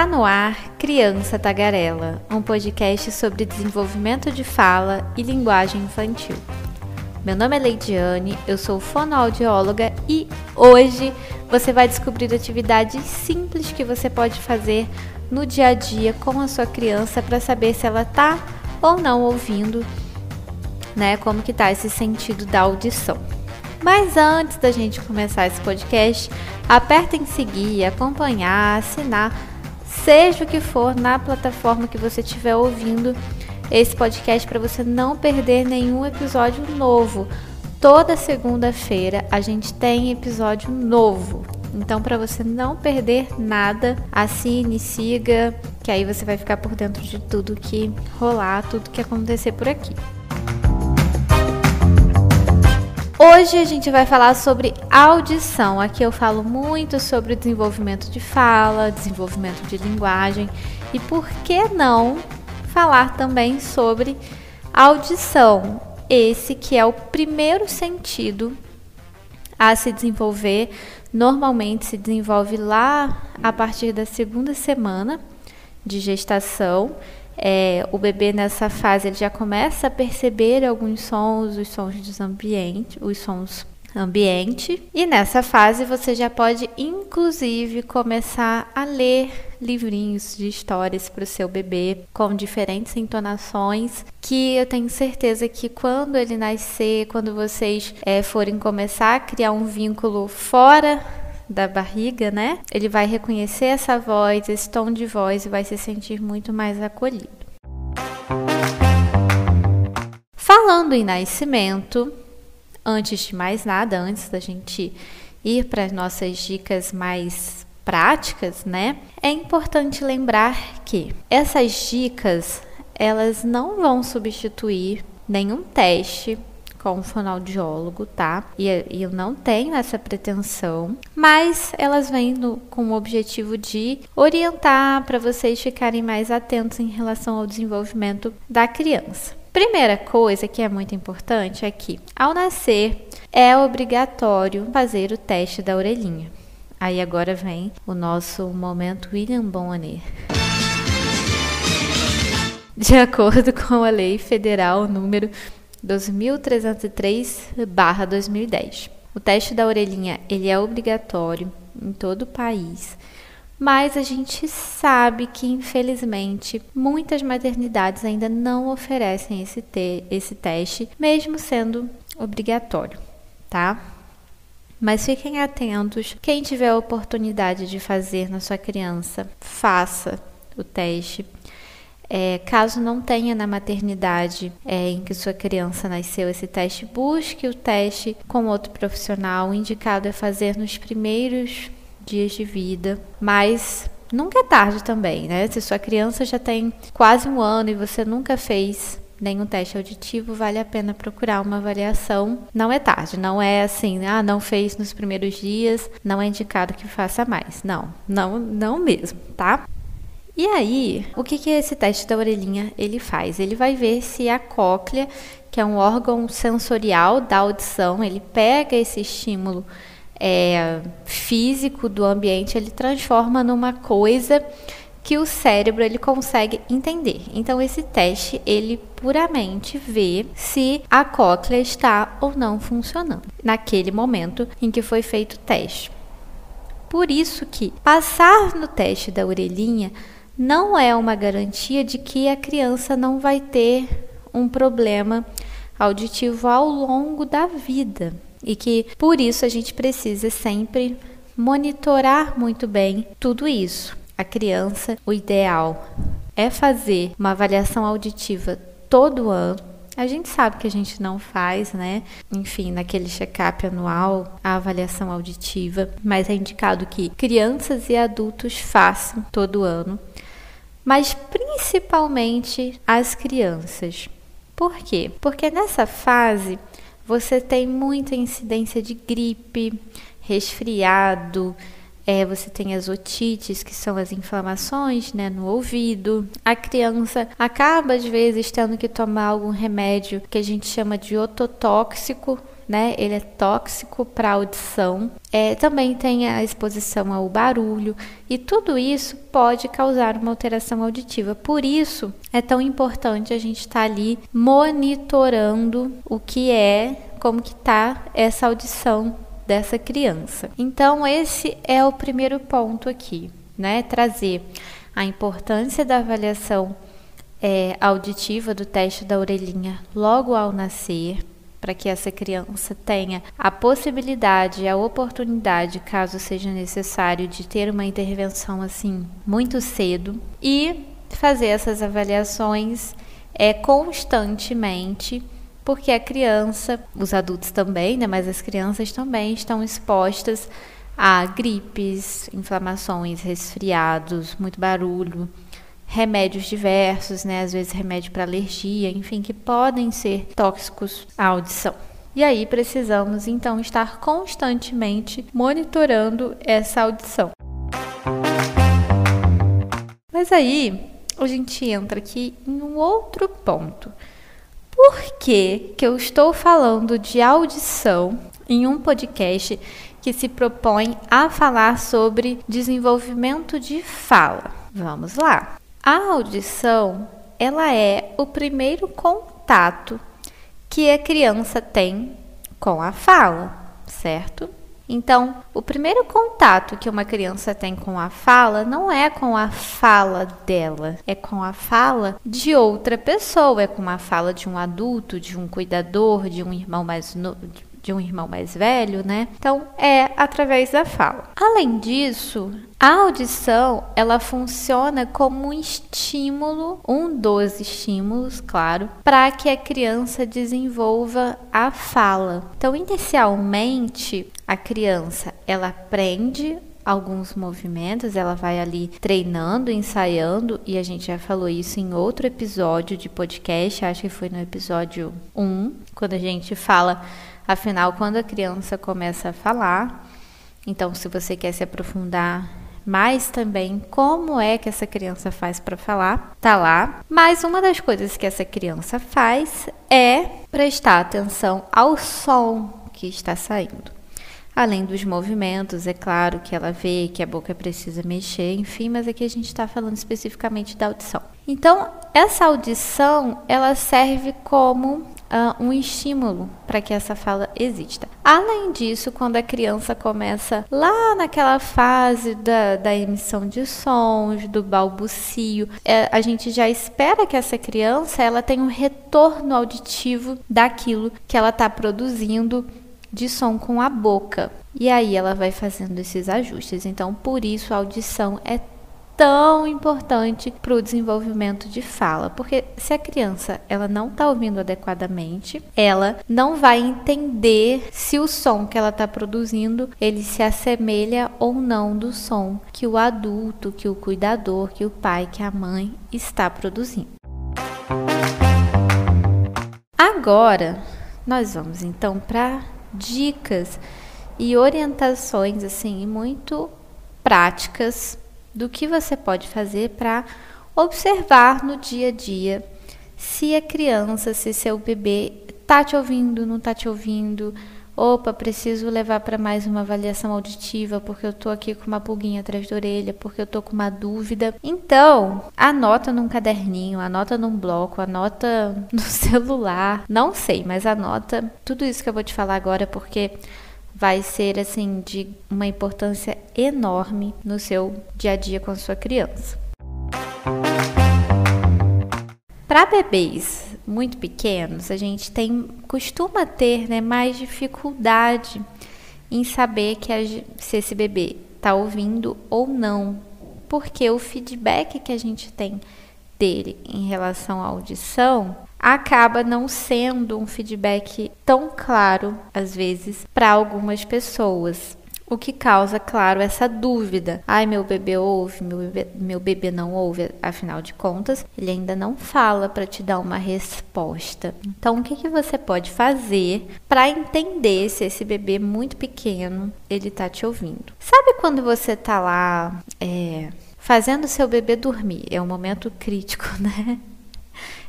Tá no ar Criança Tagarela, um podcast sobre desenvolvimento de fala e linguagem infantil. Meu nome é Leidiane, eu sou fonoaudióloga e hoje você vai descobrir atividades simples que você pode fazer no dia a dia com a sua criança para saber se ela tá ou não ouvindo, né? Como que tá esse sentido da audição. Mas antes da gente começar esse podcast, aperta em seguir, acompanhar, assinar seja o que for na plataforma que você estiver ouvindo esse podcast para você não perder nenhum episódio novo. Toda segunda-feira a gente tem episódio novo. Então, para você não perder nada, assine, siga, que aí você vai ficar por dentro de tudo que rolar, tudo que acontecer por aqui. Hoje a gente vai falar sobre audição. Aqui eu falo muito sobre o desenvolvimento de fala, desenvolvimento de linguagem e por que não falar também sobre audição. Esse que é o primeiro sentido a se desenvolver. Normalmente se desenvolve lá a partir da segunda semana de gestação é, o bebê nessa fase ele já começa a perceber alguns sons, os sons dos ambientes, os sons ambiente. E nessa fase você já pode, inclusive, começar a ler livrinhos de histórias para o seu bebê com diferentes entonações. Que eu tenho certeza que quando ele nascer, quando vocês é, forem começar a criar um vínculo fora da barriga, né? Ele vai reconhecer essa voz, esse tom de voz e vai se sentir muito mais acolhido. Falando em nascimento, antes de mais nada, antes da gente ir para as nossas dicas mais práticas, né? É importante lembrar que essas dicas elas não vão substituir nenhum teste com um fonoaudiólogo, tá? E, e, eu não tenho essa pretensão, mas elas vêm no, com o objetivo de orientar para vocês ficarem mais atentos em relação ao desenvolvimento da criança. Primeira coisa que é muito importante é que, ao nascer, é obrigatório fazer o teste da orelhinha. Aí agora vem o nosso momento William Bonner. De acordo com a Lei Federal número 2303/2010. O teste da orelhinha ele é obrigatório em todo o país, mas a gente sabe que infelizmente muitas maternidades ainda não oferecem esse, te esse teste, mesmo sendo obrigatório, tá? Mas fiquem atentos, quem tiver a oportunidade de fazer na sua criança, faça o teste é, caso não tenha na maternidade é, em que sua criança nasceu esse teste, busque o teste com outro profissional. O indicado é fazer nos primeiros dias de vida, mas nunca é tarde também, né? Se sua criança já tem quase um ano e você nunca fez nenhum teste auditivo, vale a pena procurar uma avaliação. Não é tarde, não é assim, ah, não fez nos primeiros dias, não é indicado que faça mais. Não, não, não mesmo, tá? E aí, o que, que esse teste da orelhinha ele faz? Ele vai ver se a cóclea, que é um órgão sensorial da audição, ele pega esse estímulo é, físico do ambiente, ele transforma numa coisa que o cérebro ele consegue entender. Então esse teste ele puramente vê se a cóclea está ou não funcionando naquele momento em que foi feito o teste. Por isso que passar no teste da orelhinha não é uma garantia de que a criança não vai ter um problema auditivo ao longo da vida e que por isso a gente precisa sempre monitorar muito bem tudo isso. A criança, o ideal é fazer uma avaliação auditiva todo ano. A gente sabe que a gente não faz, né? Enfim, naquele check-up anual, a avaliação auditiva, mas é indicado que crianças e adultos façam todo ano mas principalmente as crianças. Por quê? Porque nessa fase você tem muita incidência de gripe, resfriado, é, você tem as otites, que são as inflamações né, no ouvido. A criança acaba, às vezes, tendo que tomar algum remédio que a gente chama de ototóxico, né? Ele é tóxico para a audição. É, também tem a exposição ao barulho e tudo isso pode causar uma alteração auditiva. Por isso é tão importante a gente estar tá ali monitorando o que é, como que tá essa audição dessa criança. Então esse é o primeiro ponto aqui, né? Trazer a importância da avaliação é, auditiva do teste da orelhinha logo ao nascer, para que essa criança tenha a possibilidade, a oportunidade, caso seja necessário, de ter uma intervenção assim muito cedo e fazer essas avaliações é constantemente, porque a criança, os adultos também, né, mas as crianças também estão expostas a gripes, inflamações, resfriados, muito barulho, remédios diversos, né? Às vezes remédio para alergia, enfim, que podem ser tóxicos à audição. E aí precisamos então estar constantemente monitorando essa audição. Mas aí a gente entra aqui em um outro ponto. Por que, que eu estou falando de audição em um podcast que se propõe a falar sobre desenvolvimento de fala? Vamos lá. A audição, ela é o primeiro contato que a criança tem com a fala, certo? Então, o primeiro contato que uma criança tem com a fala não é com a fala dela, é com a fala de outra pessoa, é com a fala de um adulto, de um cuidador, de um irmão mais novo, de um irmão mais velho, né? Então é através da fala. Além disso, a audição ela funciona como um estímulo, um dos estímulos, claro, para que a criança desenvolva a fala. Então, inicialmente, a criança ela aprende alguns movimentos, ela vai ali treinando, ensaiando, e a gente já falou isso em outro episódio de podcast, acho que foi no episódio 1, quando a gente fala Afinal, quando a criança começa a falar, então se você quer se aprofundar mais também como é que essa criança faz para falar, tá lá. Mas uma das coisas que essa criança faz é prestar atenção ao som que está saindo. Além dos movimentos, é claro que ela vê que a boca precisa mexer, enfim, mas aqui a gente está falando especificamente da audição. Então, essa audição ela serve como uh, um estímulo para que essa fala exista. Além disso, quando a criança começa lá naquela fase da, da emissão de sons, do balbucio, é, a gente já espera que essa criança ela tenha um retorno auditivo daquilo que ela está produzindo de som com a boca. E aí ela vai fazendo esses ajustes. Então, por isso a audição é tão importante para o desenvolvimento de fala, porque se a criança ela não está ouvindo adequadamente, ela não vai entender se o som que ela está produzindo ele se assemelha ou não do som que o adulto, que o cuidador, que o pai, que a mãe está produzindo. Agora nós vamos então para dicas e orientações assim muito práticas do que você pode fazer para observar no dia a dia se a criança, se seu bebê tá te ouvindo, não tá te ouvindo. Opa, preciso levar para mais uma avaliação auditiva porque eu tô aqui com uma pulguinha atrás da orelha, porque eu tô com uma dúvida. Então, anota num caderninho, anota num bloco, anota no celular, não sei, mas anota tudo isso que eu vou te falar agora porque vai ser assim de uma importância enorme no seu dia a dia com a sua criança. Para bebês muito pequenos, a gente tem costuma ter né, mais dificuldade em saber que a, se esse bebê está ouvindo ou não, porque o feedback que a gente tem dele em relação à audição acaba não sendo um feedback tão claro, às vezes, para algumas pessoas. O que causa, claro, essa dúvida. Ai, meu bebê ouve, meu bebê, meu bebê não ouve. Afinal de contas, ele ainda não fala para te dar uma resposta. Então, o que, que você pode fazer para entender se esse bebê muito pequeno ele está te ouvindo? Sabe quando você está lá é, fazendo seu bebê dormir? É um momento crítico, né?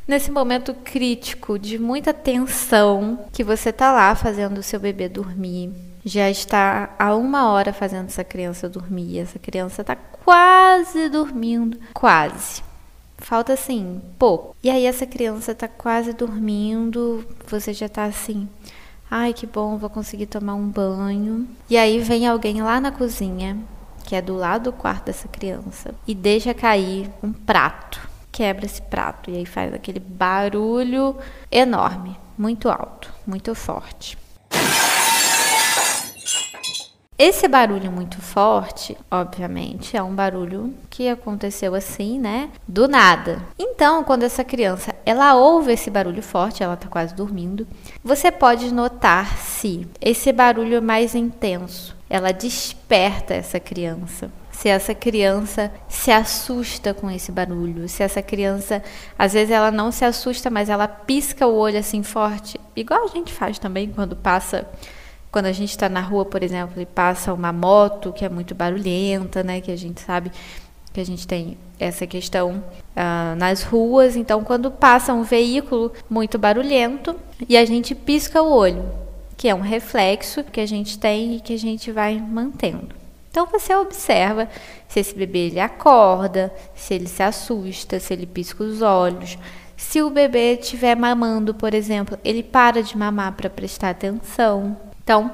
Nesse momento crítico de muita tensão, que você tá lá fazendo o seu bebê dormir, já está há uma hora fazendo essa criança dormir, essa criança tá quase dormindo, quase. Falta assim, pouco. E aí essa criança tá quase dormindo, você já tá assim, ai que bom, vou conseguir tomar um banho. E aí vem alguém lá na cozinha, que é do lado do quarto dessa criança, e deixa cair um prato quebra esse prato e aí faz aquele barulho enorme, muito alto, muito forte. Esse barulho muito forte, obviamente, é um barulho que aconteceu assim, né? Do nada. Então, quando essa criança, ela ouve esse barulho forte, ela tá quase dormindo, você pode notar se esse barulho é mais intenso, ela desperta essa criança se essa criança se assusta com esse barulho, se essa criança, às vezes ela não se assusta, mas ela pisca o olho assim forte, igual a gente faz também quando passa, quando a gente está na rua, por exemplo, e passa uma moto que é muito barulhenta, né, que a gente sabe que a gente tem essa questão uh, nas ruas, então quando passa um veículo muito barulhento e a gente pisca o olho, que é um reflexo que a gente tem e que a gente vai mantendo. Então você observa se esse bebê ele acorda, se ele se assusta, se ele pisca os olhos. Se o bebê estiver mamando, por exemplo, ele para de mamar para prestar atenção. Então,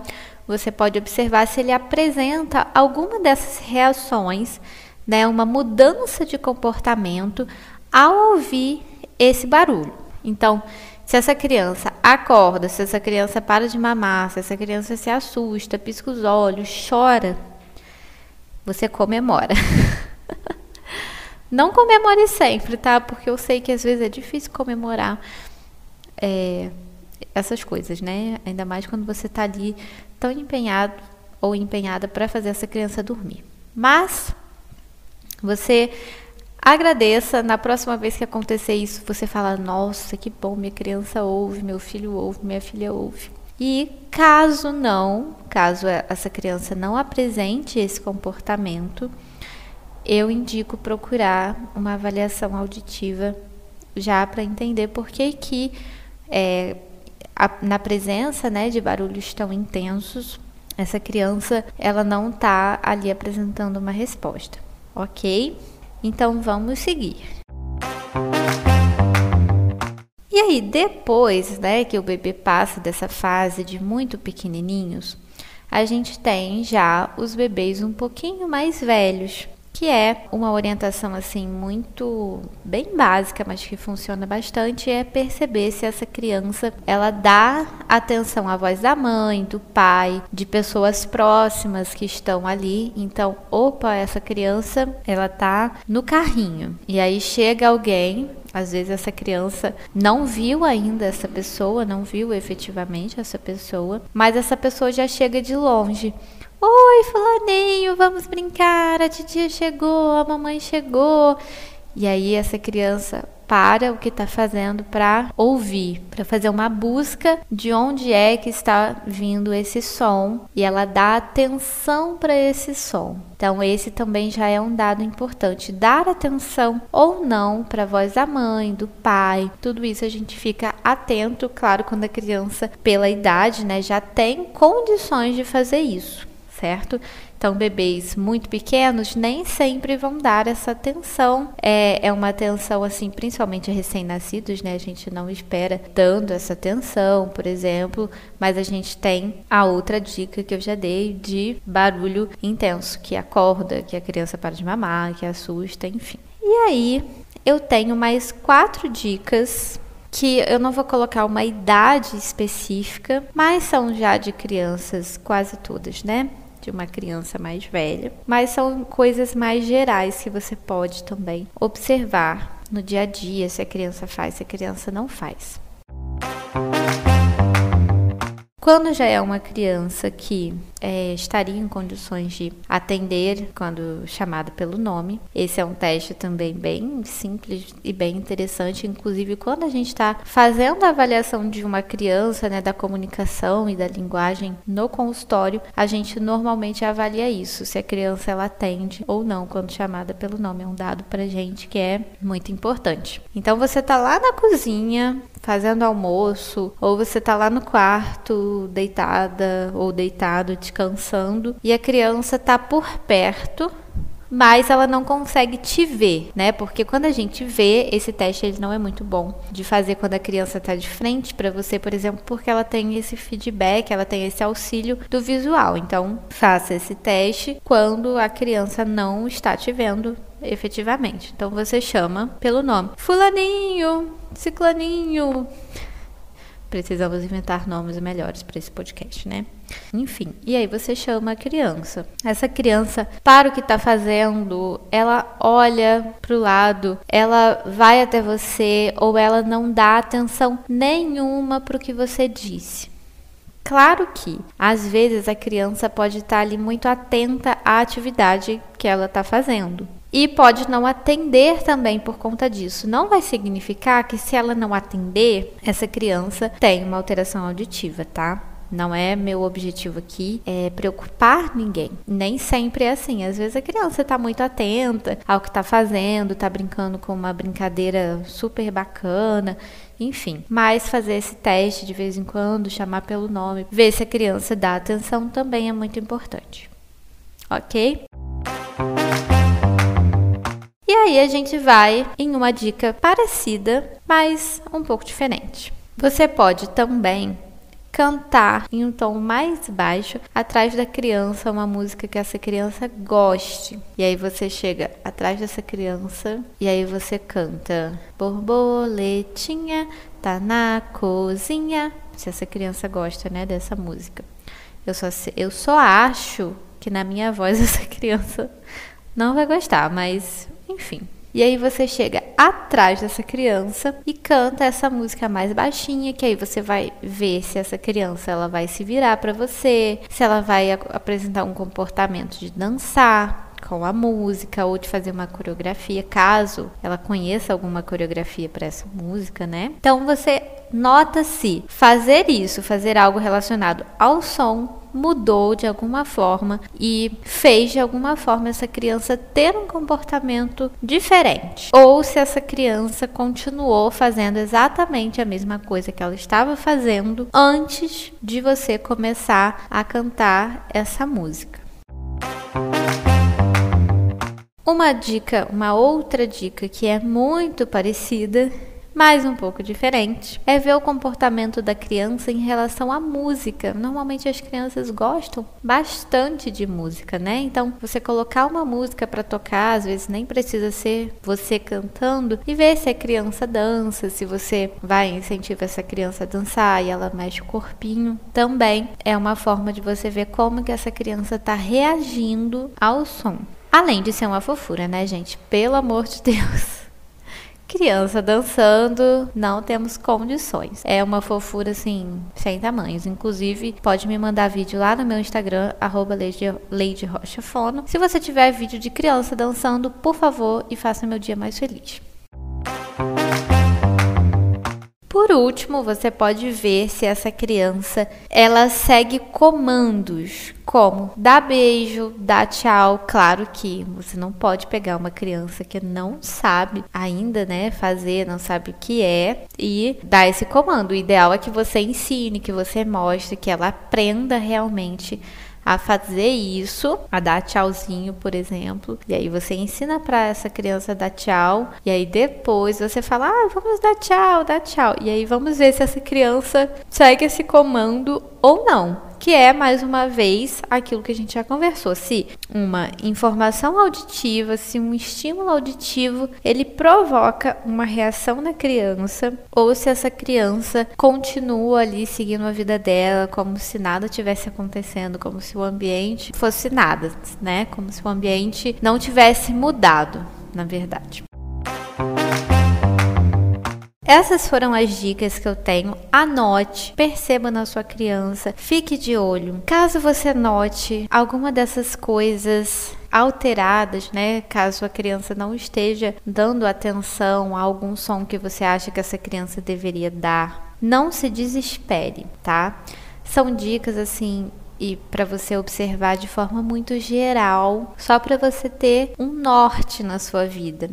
você pode observar se ele apresenta alguma dessas reações, né, uma mudança de comportamento ao ouvir esse barulho. Então, se essa criança acorda, se essa criança para de mamar, se essa criança se assusta, pisca os olhos, chora, você comemora. Não comemore sempre, tá? Porque eu sei que às vezes é difícil comemorar é, essas coisas, né? Ainda mais quando você está ali tão empenhado ou empenhada para fazer essa criança dormir. Mas você agradeça, na próxima vez que acontecer isso, você fala: Nossa, que bom, minha criança ouve, meu filho ouve, minha filha ouve. E caso não, caso essa criança não apresente esse comportamento, eu indico procurar uma avaliação auditiva já para entender por que, que é, a, na presença né, de barulhos tão intensos, essa criança ela não está ali apresentando uma resposta, ok? Então vamos seguir. E aí, depois né, que o bebê passa dessa fase de muito pequenininhos, a gente tem já os bebês um pouquinho mais velhos, que é uma orientação assim muito bem básica, mas que funciona bastante, é perceber se essa criança ela dá atenção à voz da mãe, do pai, de pessoas próximas que estão ali. Então, opa, essa criança ela tá no carrinho. E aí chega alguém às vezes essa criança não viu ainda essa pessoa, não viu efetivamente essa pessoa, mas essa pessoa já chega de longe. Oi, fulaninho, vamos brincar, a titia chegou, a mamãe chegou. E aí essa criança para o que está fazendo para ouvir, para fazer uma busca de onde é que está vindo esse som e ela dá atenção para esse som. Então, esse também já é um dado importante. Dar atenção ou não para a voz da mãe, do pai, tudo isso a gente fica atento, claro, quando a criança, pela idade, né, já tem condições de fazer isso, certo? Então, bebês muito pequenos nem sempre vão dar essa atenção. É, é uma atenção, assim, principalmente recém-nascidos, né? A gente não espera dando essa atenção, por exemplo, mas a gente tem a outra dica que eu já dei de barulho intenso, que acorda, que a criança para de mamar, que assusta, enfim. E aí, eu tenho mais quatro dicas que eu não vou colocar uma idade específica, mas são já de crianças quase todas, né? De uma criança mais velha, mas são coisas mais gerais que você pode também observar no dia a dia, se a criança faz, se a criança não faz. Quando já é uma criança que é, estaria em condições de atender quando chamada pelo nome. Esse é um teste também bem simples e bem interessante, inclusive quando a gente está fazendo a avaliação de uma criança, né, da comunicação e da linguagem no consultório, a gente normalmente avalia isso, se a criança ela atende ou não quando chamada pelo nome. É um dado pra gente que é muito importante. Então você tá lá na cozinha, fazendo almoço, ou você tá lá no quarto, deitada ou deitado, descansando, e a criança tá por perto, mas ela não consegue te ver, né? Porque quando a gente vê, esse teste ele não é muito bom de fazer quando a criança tá de frente para você, por exemplo, porque ela tem esse feedback, ela tem esse auxílio do visual. Então, faça esse teste quando a criança não está te vendo efetivamente. Então você chama pelo nome. Fulaninho, Ciclaninho. Precisamos inventar nomes melhores para esse podcast, né? Enfim, e aí você chama a criança. Essa criança, para o que está fazendo, ela olha para o lado, ela vai até você ou ela não dá atenção nenhuma para o que você disse. Claro que, às vezes, a criança pode estar tá ali muito atenta à atividade que ela está fazendo e pode não atender também por conta disso. Não vai significar que se ela não atender, essa criança tem uma alteração auditiva, tá? Não é meu objetivo aqui é preocupar ninguém. Nem sempre é assim. Às vezes a criança está muito atenta ao que está fazendo, está brincando com uma brincadeira super bacana, enfim. Mas fazer esse teste de vez em quando, chamar pelo nome, ver se a criança dá atenção também é muito importante. Ok? Aí a gente vai em uma dica parecida, mas um pouco diferente. Você pode também cantar em um tom mais baixo atrás da criança uma música que essa criança goste. E aí você chega atrás dessa criança e aí você canta Borboletinha tá na cozinha. Se essa criança gosta, né, dessa música. Eu só eu só acho que na minha voz essa criança não vai gostar, mas enfim. E aí você chega atrás dessa criança e canta essa música mais baixinha, que aí você vai ver se essa criança ela vai se virar para você, se ela vai apresentar um comportamento de dançar com a música ou de fazer uma coreografia, caso ela conheça alguma coreografia para essa música, né? Então você nota se fazer isso, fazer algo relacionado ao som mudou de alguma forma e fez de alguma forma essa criança ter um comportamento diferente. Ou se essa criança continuou fazendo exatamente a mesma coisa que ela estava fazendo antes de você começar a cantar essa música. Uma dica, uma outra dica que é muito parecida mas um pouco diferente, é ver o comportamento da criança em relação à música. Normalmente as crianças gostam bastante de música, né? Então, você colocar uma música para tocar, às vezes nem precisa ser você cantando, e ver se a criança dança, se você vai incentivar essa criança a dançar e ela mexe o corpinho, também é uma forma de você ver como que essa criança está reagindo ao som. Além de ser uma fofura, né, gente? Pelo amor de Deus. Criança dançando, não temos condições. É uma fofura assim, sem tamanhos. Inclusive, pode me mandar vídeo lá no meu Instagram, arroba Fono. Se você tiver vídeo de criança dançando, por favor, e faça meu dia mais feliz. Por último, você pode ver se essa criança ela segue comandos como dar beijo, dar tchau. Claro que você não pode pegar uma criança que não sabe ainda, né, fazer, não sabe o que é e dar esse comando. O ideal é que você ensine, que você mostre, que ela aprenda realmente a fazer isso, a dar tchauzinho, por exemplo. E aí você ensina para essa criança dar tchau. E aí depois você fala: "Ah, vamos dar tchau, dar tchau". E aí vamos ver se essa criança segue esse comando ou não que é mais uma vez aquilo que a gente já conversou, se uma informação auditiva, se um estímulo auditivo, ele provoca uma reação na criança ou se essa criança continua ali seguindo a vida dela como se nada tivesse acontecendo, como se o ambiente fosse nada, né? Como se o ambiente não tivesse mudado, na verdade. Essas foram as dicas que eu tenho. Anote, perceba na sua criança, fique de olho. Caso você note alguma dessas coisas alteradas, né? Caso a criança não esteja dando atenção a algum som que você acha que essa criança deveria dar, não se desespere, tá? São dicas assim e para você observar de forma muito geral, só para você ter um norte na sua vida.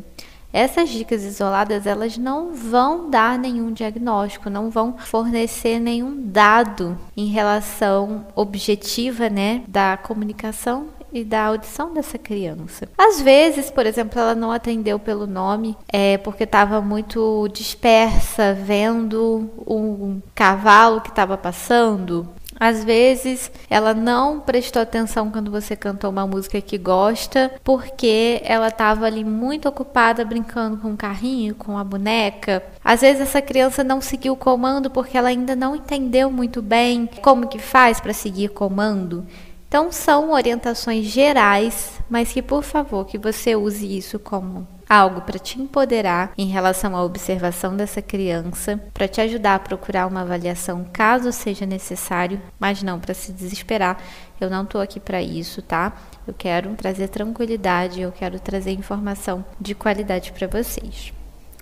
Essas dicas isoladas, elas não vão dar nenhum diagnóstico, não vão fornecer nenhum dado em relação objetiva, né, da comunicação e da audição dessa criança. Às vezes, por exemplo, ela não atendeu pelo nome é porque estava muito dispersa vendo um cavalo que estava passando às vezes ela não prestou atenção quando você cantou uma música que gosta, porque ela estava ali muito ocupada brincando com o carrinho, com a boneca. Às vezes essa criança não seguiu o comando porque ela ainda não entendeu muito bem como que faz para seguir comando. Então são orientações gerais, mas que por favor que você use isso como algo para te empoderar em relação à observação dessa criança, para te ajudar a procurar uma avaliação caso seja necessário, mas não para se desesperar. Eu não estou aqui para isso, tá? Eu quero trazer tranquilidade, eu quero trazer informação de qualidade para vocês.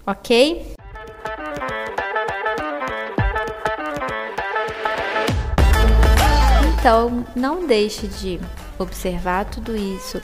OK? Então, não deixe de observar tudo isso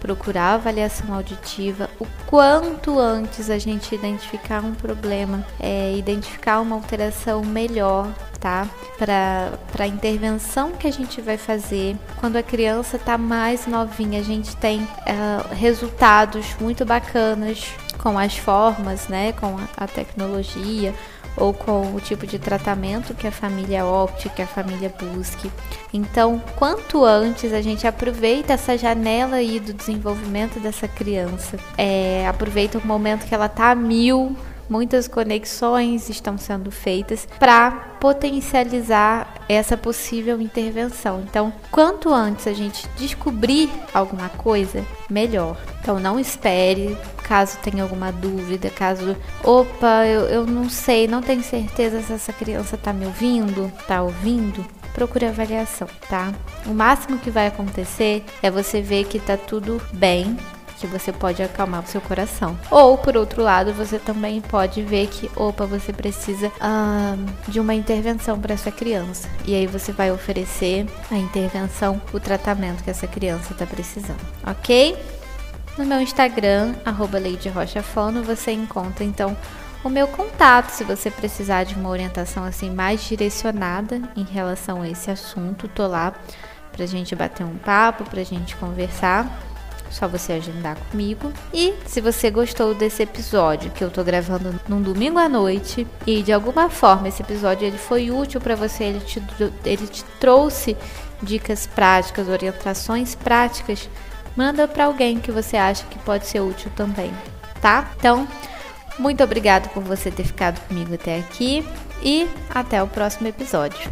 procurar avaliação auditiva o quanto antes a gente identificar um problema, é, identificar uma alteração melhor tá? Para a intervenção que a gente vai fazer quando a criança está mais novinha, a gente tem uh, resultados muito bacanas com as formas, né? Com a, a tecnologia ou com o tipo de tratamento que a família opte, que a família busque. Então, quanto antes a gente aproveita essa janela aí do desenvolvimento dessa criança, é, aproveita o momento que ela está a mil muitas conexões estão sendo feitas para potencializar essa possível intervenção. Então, quanto antes a gente descobrir alguma coisa, melhor. Então, não espere, caso tenha alguma dúvida, caso, opa, eu, eu não sei, não tenho certeza se essa criança está me ouvindo, está ouvindo procure avaliação, tá? O máximo que vai acontecer é você ver que tá tudo bem, que você pode acalmar o seu coração. Ou, por outro lado, você também pode ver que, opa, você precisa de uma intervenção para essa criança. E aí você vai oferecer a intervenção, o tratamento que essa criança está precisando, ok? No meu Instagram, arroba Fono, você encontra então o meu contato se você precisar de uma orientação assim mais direcionada em relação a esse assunto. Tô lá pra gente bater um papo, pra gente conversar. Só você agendar comigo. E se você gostou desse episódio que eu tô gravando num domingo à noite e de alguma forma esse episódio ele foi útil para você, ele te, ele te trouxe dicas práticas, orientações práticas, manda para alguém que você acha que pode ser útil também, tá? Então, muito obrigado por você ter ficado comigo até aqui e até o próximo episódio.